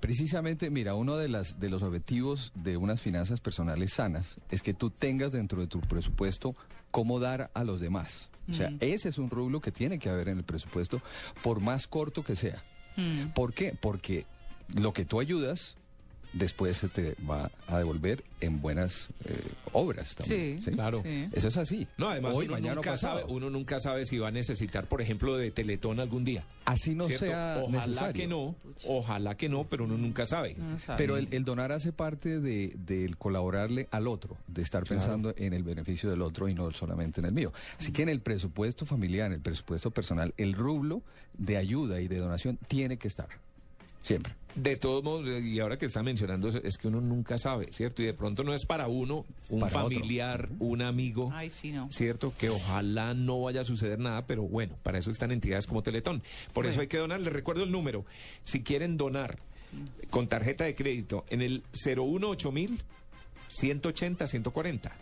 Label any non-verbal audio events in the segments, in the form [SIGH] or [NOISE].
Precisamente, mira, uno de, las, de los objetivos de unas finanzas personales sanas es que tú tengas dentro de tu presupuesto cómo dar a los demás. O sea, ese es un rublo que tiene que haber en el presupuesto, por más corto que sea. ¿Por qué? Porque lo que tú ayudas después se te va a devolver en buenas eh, obras también. Sí, claro. Eso es así. No, además Hoy, uno, mañana, nunca pasado. sabe, uno nunca sabe si va a necesitar, por ejemplo, de Teletón algún día. Así no ¿cierto? sea ojalá necesario. que no, ojalá que no, pero uno nunca sabe. Pero el, el donar hace parte de, del colaborarle al otro, de estar pensando en el beneficio del otro y no solamente en el mío. Así que en el presupuesto familiar, en el presupuesto personal, el rublo de ayuda y de donación tiene que estar. Siempre. De todos modos, y ahora que está mencionando eso, es que uno nunca sabe, ¿cierto? Y de pronto no es para uno, un Para otro. familiar, un amigo. Ay, sí, no. ¿Cierto? Que ojalá no vaya a suceder nada, pero bueno, para eso están entidades como Teletón. Por eso hay que donar. Les recuerdo el número. Si quieren donar con tarjeta de crédito en el 018 mil 180 140.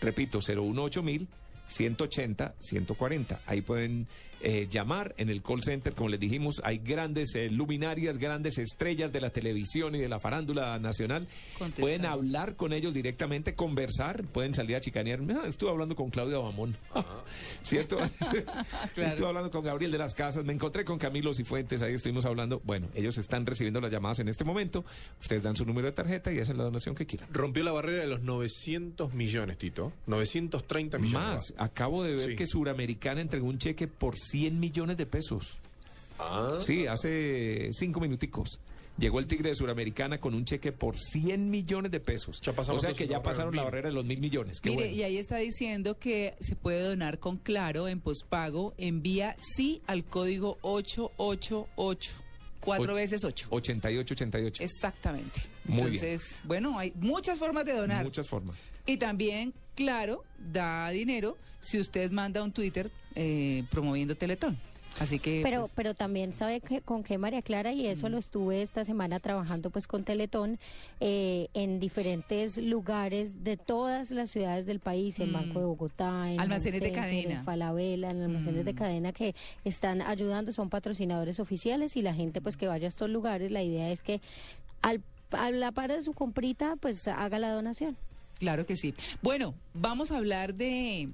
Repito, 018 mil 180 140. Ahí pueden eh, llamar en el call center, como les dijimos, hay grandes eh, luminarias, grandes estrellas de la televisión y de la farándula nacional. Contestar. Pueden hablar con ellos directamente, conversar, pueden salir a chicanear. Ah, estuve hablando con Claudia Bamón, [LAUGHS] ¿cierto? [LAUGHS] Estuve hablando con Gabriel de las Casas, me encontré con Camilo Cifuentes, ahí estuvimos hablando. Bueno, ellos están recibiendo las llamadas en este momento. Ustedes dan su número de tarjeta y hacen la donación que quieran. Rompió la barrera de los 900 millones, Tito. 930 millones. Más, acabo de ver Sí. que Suramericana entregó un cheque por 100 millones de pesos. Ah, Sí, hace cinco minuticos. Llegó el Tigre de Suramericana con un cheque por 100 millones de pesos. Ya o sea que ya pasaron la barrera de los mil millones. Qué Mire, bueno. y ahí está diciendo que se puede donar con Claro en pospago. Envía sí al código 888. Cuatro veces 8. 88, 88. Exactamente. Muy bien. Entonces, bueno, hay muchas formas de donar. Muchas formas. Y también, claro, da dinero si usted manda un Twitter eh, promoviendo Teletón. Así que. Pero, pues, pero también sabe que, con qué María Clara, y eso lo estuve esta semana trabajando pues con Teletón eh, en diferentes lugares de todas las ciudades del país, en Banco de Bogotá, en Almacenes de cadena. en Falabella, en almacenes de cadena que están ayudando, son patrocinadores oficiales y la gente pues que vaya a estos lugares, la idea es que al, a la par de su comprita pues haga la donación. Claro que sí. Bueno, vamos a hablar de,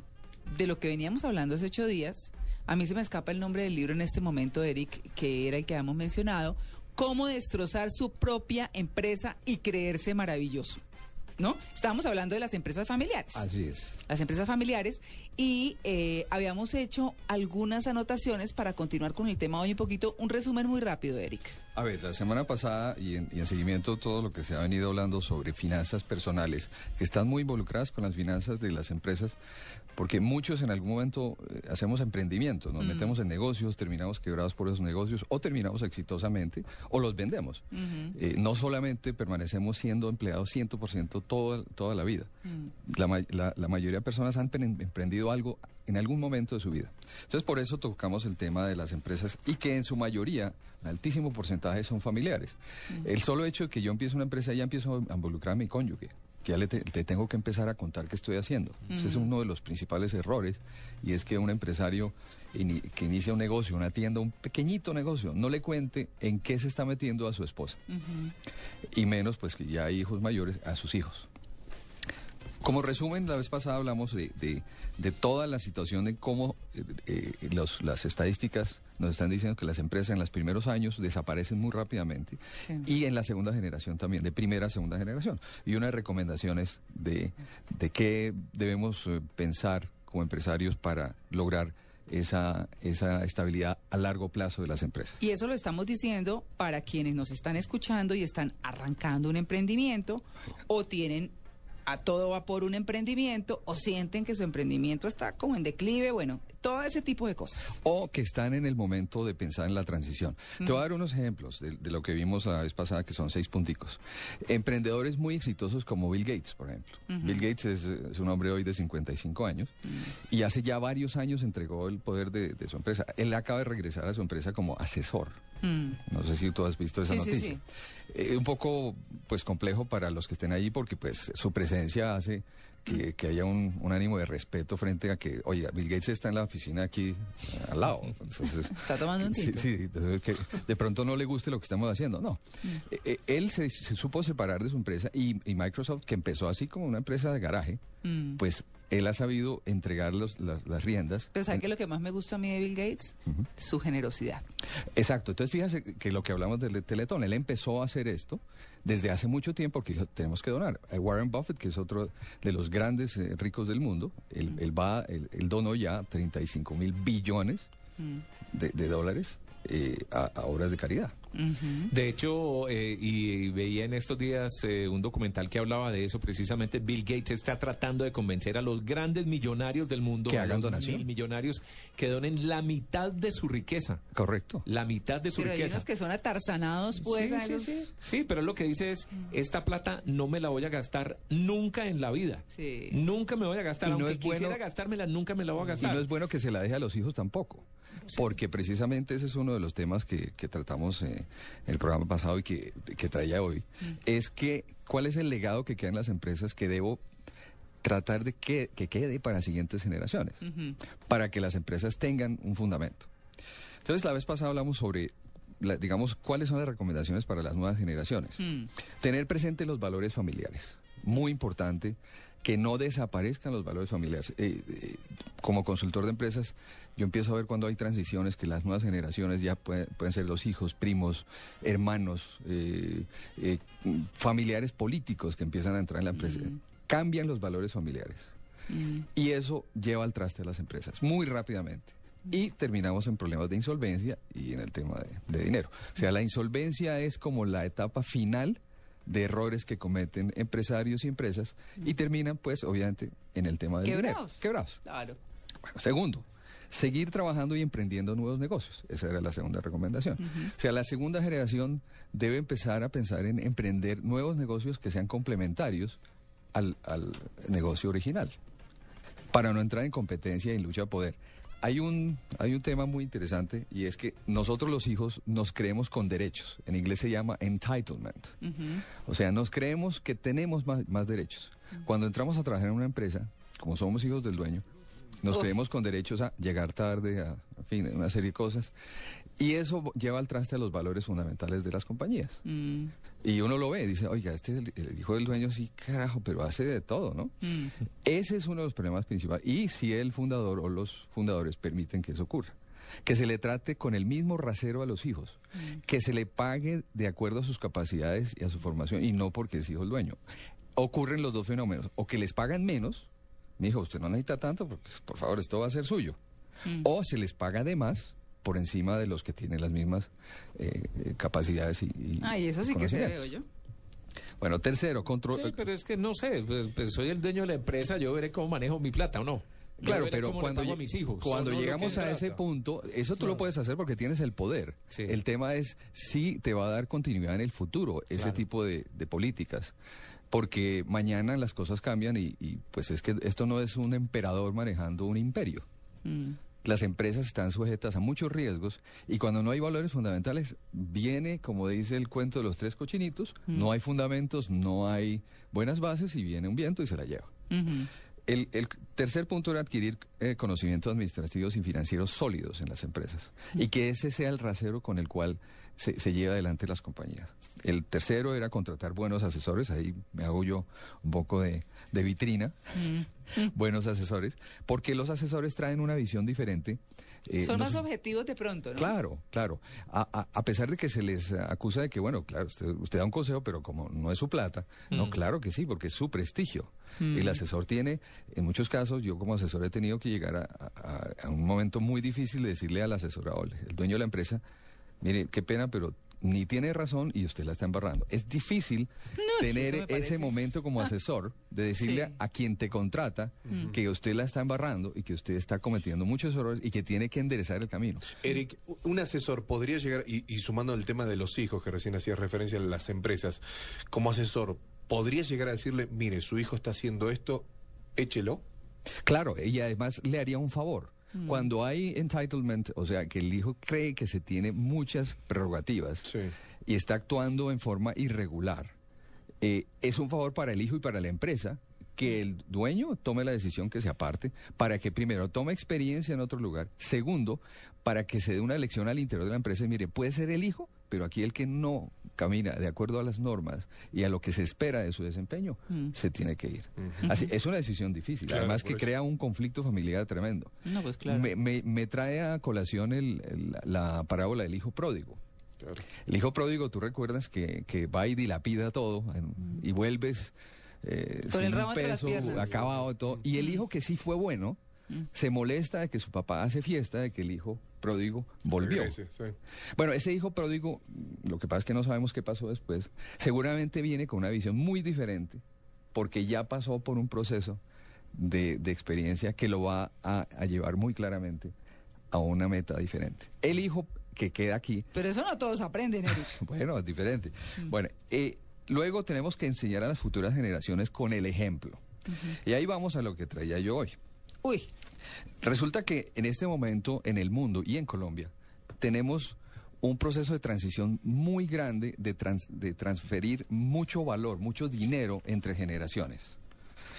de lo que veníamos hablando hace ocho días. A mí se me escapa el nombre del libro en este momento, Eric, que era el que habíamos mencionado. Cómo destrozar su propia empresa y creerse maravilloso. ¿No? Estábamos hablando de las empresas familiares. Así es. Las empresas familiares. Y eh, habíamos hecho algunas anotaciones para continuar con el tema hoy un poquito. Un resumen muy rápido, Eric. A ver, la semana pasada y en, y en seguimiento todo lo que se ha venido hablando sobre finanzas personales, que están muy involucradas con las finanzas de las empresas, porque muchos en algún momento eh, hacemos emprendimientos, nos metemos en negocios, terminamos quebrados por esos negocios, o terminamos exitosamente, o los vendemos. Eh, no solamente permanecemos siendo empleados 100% toda, toda la vida. La, la- la mayoría de personas han pre- emprendido algo en algún momento de su vida. Entonces, por eso tocamos el tema de las empresas y que en su mayoría, un altísimo porcentaje, son familiares. El solo hecho de que yo empiece una empresa, ya empiezo a involucrar a mi cónyuge. Que ya le, te- te tengo que empezar a contar qué estoy haciendo. Ese es uno de los principales errores y es que un empresario ini- que inicia un negocio, una tienda, un pequeñito negocio, no le cuente en qué se está metiendo a su esposa. Y menos, pues que ya hay hijos mayores, a sus hijos. Como resumen, la vez pasada hablamos de, de- de toda la situación de cómo eh, eh, los- las estadísticas nos están diciendo que las empresas en los primeros años desaparecen muy rápidamente Sí. y en la segunda generación también, de primera a segunda generación. Y una de recomendaciones de, de qué debemos eh, pensar como empresarios para lograr esa, esa estabilidad a largo plazo de las empresas. Y eso lo estamos diciendo para quienes nos están escuchando y están arrancando un emprendimiento o tienen a todo vapor un emprendimiento o sienten que su emprendimiento está como en declive, bueno, todo ese tipo de cosas. o que están en el momento de pensar en la transición. Te voy a dar unos ejemplos de, de lo que vimos la vez pasada, que son seis punticos. Emprendedores muy exitosos como Bill Gates, por ejemplo. Bill Gates es, es un hombre hoy de 55 años y hace ya varios años entregó el poder de, de su empresa. Él acaba de regresar a su empresa como asesor. Mm. No sé si tú has visto esa Sí, sí, noticia. sí. Eh, un poco pues complejo para los que estén ahí porque pues su presencia hace que, que haya un, un ánimo de respeto frente a que, oye, Bill Gates está en la oficina aquí eh, al lado. [LAUGHS] Entonces, Está tomando un Sí, tinto. sí, que de pronto no le guste lo que estamos haciendo. No, Eh, eh, él se, se supo separar de su empresa y, y Microsoft, que empezó así como una empresa de garaje, Mm. pues él ha sabido entregar los- las, las riendas. Pero ¿sabe qué es lo que más me gusta a mí de Bill Gates? Su generosidad. Exacto, entonces fíjese que lo que hablamos del Teletón, él empezó a hacer esto desde hace mucho tiempo porque dijo, tenemos que donar. Eh, Warren Buffett, que es otro de los grandes eh, ricos del mundo, él, él va, él, él donó ya 35 mil billones de, de dólares eh, a, a obras de caridad. De hecho, eh, y, veía en estos días eh, un documental que hablaba de eso, precisamente Bill Gates está tratando de convencer a los grandes millonarios del mundo, Que hagan donación. mil millonarios, que donen la mitad de su riqueza. Correcto. La mitad de su Pero hay riqueza. unos que son atarzanados, pues. sí, a sí, los- sí. Sí, pero lo que dice es, esta plata no me la voy a gastar nunca en la vida. Sí. Nunca me voy a gastar, Y no aunque es bueno- quisiera gastármela, nunca me la voy a Y gastar. no es bueno que se la deje a los hijos tampoco, porque precisamente ese es uno de los temas que, que tratamos eh, el programa pasado y que, que traía hoy, es que cuál es el legado que queda en las empresas que debo tratar de que, que quede para siguientes generaciones, para que las empresas tengan un fundamento. Entonces, la vez pasada hablamos sobre, la- digamos, cuáles son las recomendaciones para las nuevas generaciones. Mm. Tener presente los valores familiares. Muy importante que no desaparezcan los valores familiares. Eh, eh, como consultor de empresas, yo empiezo a ver cuando hay transiciones que las nuevas generaciones ya pueden, pueden ser los hijos, primos, hermanos, eh, familiares políticos que empiezan a entrar en la empresa. Cambian los valores familiares. Mm. Y eso lleva al traste a las empresas muy rápidamente. Y terminamos en problemas de insolvencia y en el tema de, de dinero. O sea, la insolvencia es como la etapa final de errores que cometen empresarios y empresas y terminan, pues, obviamente, en el tema del Quebrados. dinero. Quebrados. Claro. Bueno, segundo, seguir trabajando y emprendiendo nuevos negocios. Esa era la segunda recomendación. O sea, la segunda generación debe empezar a pensar en emprender nuevos negocios que sean complementarios al, al negocio original, para no entrar en competencia y en lucha de poder. Hay un, hay un tema muy interesante y es que nosotros los hijos nos creemos con derechos. En inglés se llama entitlement. O sea, nos creemos que tenemos más, más derechos. Cuando entramos a trabajar en una empresa, como somos hijos del dueño, nos creemos con derechos a llegar tarde, a, en fin, una serie de cosas. Y eso lleva al traste a los valores fundamentales de las compañías. Mm. Y uno lo ve dice, oiga, este es el, el hijo del dueño, sí, carajo, pero hace de todo, ¿no? Mm. Ese es uno de los problemas principales. Y si el fundador o los fundadores permiten que eso ocurra. Que se le trate con el mismo rasero a los hijos. Que se le pague de acuerdo a sus capacidades y a su formación y no porque es hijo del dueño. Ocurren los dos fenómenos. O que les pagan menos. Mi hijo, usted no necesita tanto porque, por favor, esto va a ser suyo. O se les paga de más por encima de los que tienen las mismas eh, eh, capacidades y, y Ay, eso sí que se veo yo. Bueno, tercero, control. Sí, pero es que no sé, pues, pues soy el dueño de la empresa, yo veré cómo manejo mi plata o no. Claro, pero cuando, a mis hijos. cuando llegamos ¿de qué a ese punto, eso tú lo puedes hacer porque tienes el poder. Sí. El tema es si te va a dar continuidad en el futuro ese Claro. tipo de, de políticas. Porque mañana las cosas cambian y, y, pues es que esto no es un emperador manejando un imperio. Mm. Las empresas están sujetas a muchos riesgos y cuando no hay valores fundamentales, viene, como dice el cuento de los tres cochinitos, no hay fundamentos, no hay buenas bases y viene un viento y se la lleva. El, el tercer punto era adquirir eh, conocimientos administrativos y financieros sólidos en las empresas y que ese sea el rasero con el cual se, se lleva adelante las compañías. El tercero era contratar buenos asesores, ahí me hago yo un poco de, de vitrina, [LAUGHS] buenos asesores, porque los asesores traen una visión diferente. eh, Son no más objetivos de pronto, ¿no? Claro, claro. A, a- a pesar de que se les acusa de que, bueno, claro, usted, usted da un consejo, pero como no es su plata, no, claro que sí, porque es su prestigio. El asesor tiene, en muchos casos, yo como asesor he tenido que llegar a, un momento muy difícil de decirle al asesorado, el dueño de la empresa, mire, qué pena, pero ni tiene razón y usted la está embarrando. Es difícil [LAUGHS] tener ese momento como asesor de decirle Sí. a quien te contrata que usted la está embarrando y que usted está cometiendo muchos errores y que tiene que enderezar el camino. Eric, un asesor podría llegar, y, y sumando el tema de los hijos, que recién hacía referencia a las empresas, como asesor, podría llegar a decirle, mire, su hijo está haciendo esto, échelo. Claro, y además le haría un favor. Mm. Cuando hay entitlement, o sea, que el hijo cree que se tiene muchas prerrogativas Sí. y está actuando en forma irregular, eh, es un favor para el hijo y para la empresa que el dueño tome la decisión que se aparte para que primero tome experiencia en otro lugar, segundo, para que se dé una elección al interior de la empresa y mire, puede ser el hijo, pero aquí el que no camina de acuerdo a las normas y a lo que se espera de su desempeño, se tiene que ir. Así, es una decisión difícil, Claro, además que eso. crea un conflicto familiar tremendo. No, pues claro. Me, me- me trae a colación el- el- la parábola del hijo pródigo. Claro. El hijo pródigo, tú recuerdas que, que va y dilapida todo en- y vuelves eh, sin un peso, acabado y todo. Y el hijo que sí fue bueno, se molesta de que su papá hace fiesta de que el hijo pródigo volvió. Regrese, sí. Bueno, ese hijo pródigo, lo que pasa es que no sabemos qué pasó después, seguramente viene con una visión muy diferente, porque ya pasó por un proceso de, de experiencia que lo va a, a llevar muy claramente a una meta diferente. El hijo que queda aquí, Pero eso no todos aprenden, Eric. [LAUGHS] bueno, es diferente. Bueno, eh, luego tenemos que enseñar a las futuras generaciones con el ejemplo. Y ahí vamos a lo que traía yo hoy. Uy, Resulta que en este momento en el mundo y en Colombia tenemos un proceso de transición muy grande de, trans- de transferir mucho valor, mucho dinero entre generaciones.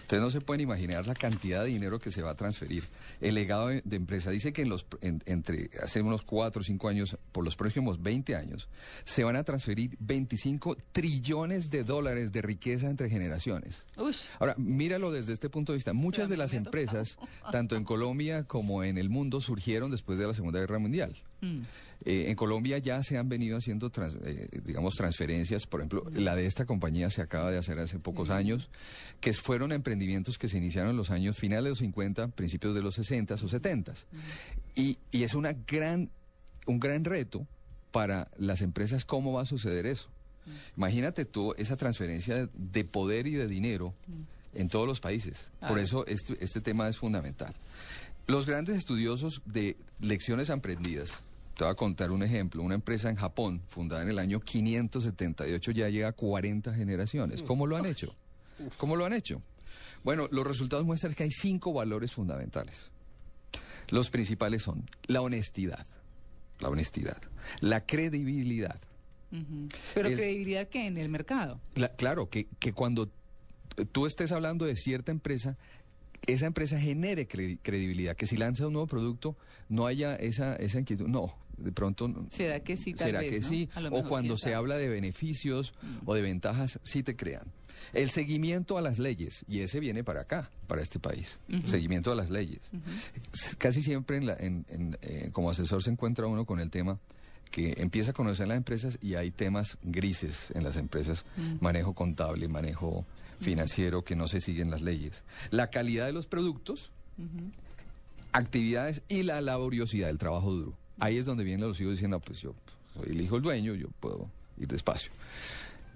Ustedes no se pueden imaginar la cantidad de dinero que se va a transferir. El legado de, de empresa dice que en los, en- entre hace unos 4 o 5 años, por los próximos 20 años, se van a transferir 25 trillones de dólares de riqueza entre generaciones. uy. Ahora, míralo desde este punto de vista. Muchas Pero de las empresas, tanto en Colombia como en el mundo, surgieron después de la Segunda Guerra Mundial. Mm. Eh, en Colombia ya se han venido haciendo, trans- eh, digamos, transferencias. Por ejemplo, la de esta compañía se acaba de hacer hace pocos años, que fueron emprendimientos que se iniciaron en los años finales de los 50, principios de los 60 o 70. Y, y es una gran, un gran reto para las empresas cómo va a suceder eso. Imagínate tú esa transferencia de, de poder y de dinero en todos los países. Por eso este, este tema es fundamental. Los grandes estudiosos de lecciones aprendidas, te voy a contar un ejemplo, una empresa en Japón, fundada en el año 578, ya llega a 40 generaciones. ¿Cómo lo han hecho? ¿Cómo lo han hecho? Bueno, los resultados muestran que hay cinco valores fundamentales. Los principales son la honestidad, la honestidad, la credibilidad. Pero Es- credibilidad que en el mercado. la- claro, que, que cuando tú estés hablando de cierta empresa, esa empresa genere credi- credibilidad, que si lanza un nuevo producto no haya esa, esa inquietud. No, de pronto... ¿Será que sí, tal ¿Será vez, que no? sí? O cuando se. Mm. habla de beneficios o de ventajas, sí te crean. El seguimiento a las leyes, y ese viene para acá, para este país. Seguimiento a las leyes. Casi siempre en la- en- en, eh, como asesor se encuentra uno con el tema que empieza a conocer las empresas y hay temas grises en las empresas, manejo contable, manejo financiero, que no se siguen las leyes. La calidad de los productos, actividades y la laboriosidad del trabajo duro. Ahí es donde vienen los hijos diciendo, pues yo soy el hijo del dueño, yo puedo ir despacio.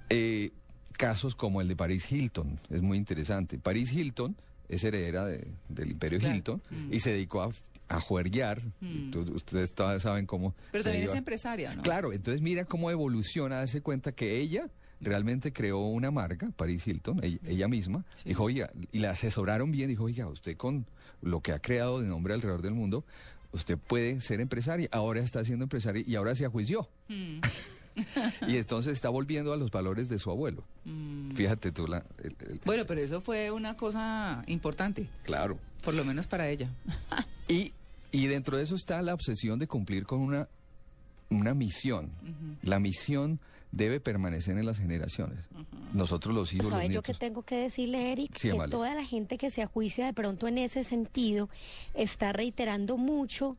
Eh, casos como el de Paris Hilton, es muy interesante. Paris Hilton es heredera de- del imperio Claro. Hilton y se dedicó a, a juerguear. Tú- ustedes todas saben cómo... Pero también es empresaria, ¿no? Claro, entonces mira cómo evoluciona, darse cuenta que ella realmente creó una marca, Paris Hilton, ella, ella misma, Sí. dijo, oiga, y la asesoraron bien, dijo, oiga, usted con lo que ha creado de nombre alrededor del mundo, usted puede ser empresaria, ahora está siendo empresaria y ahora se ajuició. Mm. [LAUGHS] y entonces está volviendo a los valores de su abuelo. Mm. Fíjate tú, la, el- el- Bueno, pero eso fue una cosa importante, claro. por lo menos para ella. Y, y dentro de eso está la obsesión de cumplir con una, una misión. La misión debe permanecer en las generaciones. Nosotros los hijos, los ¿Sabe yo qué nietos. tengo que decirle, Eric? Sí, que toda la gente que se ajuicia de pronto en ese sentido está reiterando mucho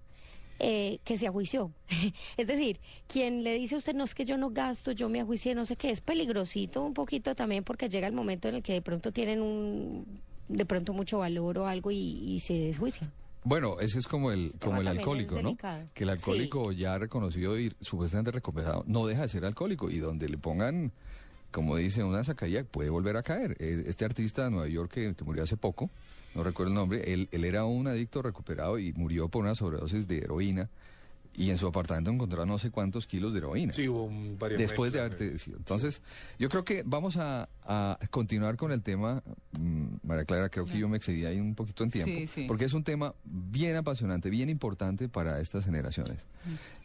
eh, que se ajuició. [LAUGHS] es decir, quien le dice a usted, no es que yo no gasto, yo me ajuicié, no sé qué, es peligrosito un poquito también porque llega el momento en el que de pronto tienen un de pronto mucho valor o algo y, y se desjuician. Bueno, ese es como el, como el alcohólico, ¿no? Que el alcohólico ya reconocido y supuestamente recuperado no deja de ser alcohólico y donde le pongan, como dice, una sacadilla puede volver a caer. Eh, Este artista de Nueva York que, que murió hace poco, no recuerdo el nombre, él, él era un adicto recuperado y murió por una sobredosis de heroína y en su apartamento encontraron no sé cuántos kilos de heroína. Sí, hubo un- varias Después de haberte decidido. Entonces, yo creo que vamos a, a continuar con el tema. Mm, María Clara, creo que yo me excedí ahí un poquito en tiempo. Sí, sí. Porque es un tema bien apasionante, bien importante para estas generaciones.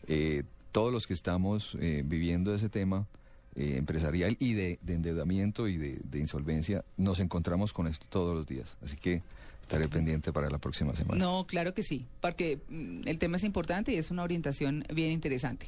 Eh, todos los que estamos eh, viviendo ese tema, eh, empresarial y de, de endeudamiento y de, de insolvencia, nos encontramos con esto todos los días. Así que estaré pendiente para la próxima semana. No, claro que sí, porque mm, el tema es importante y es una orientación bien interesante.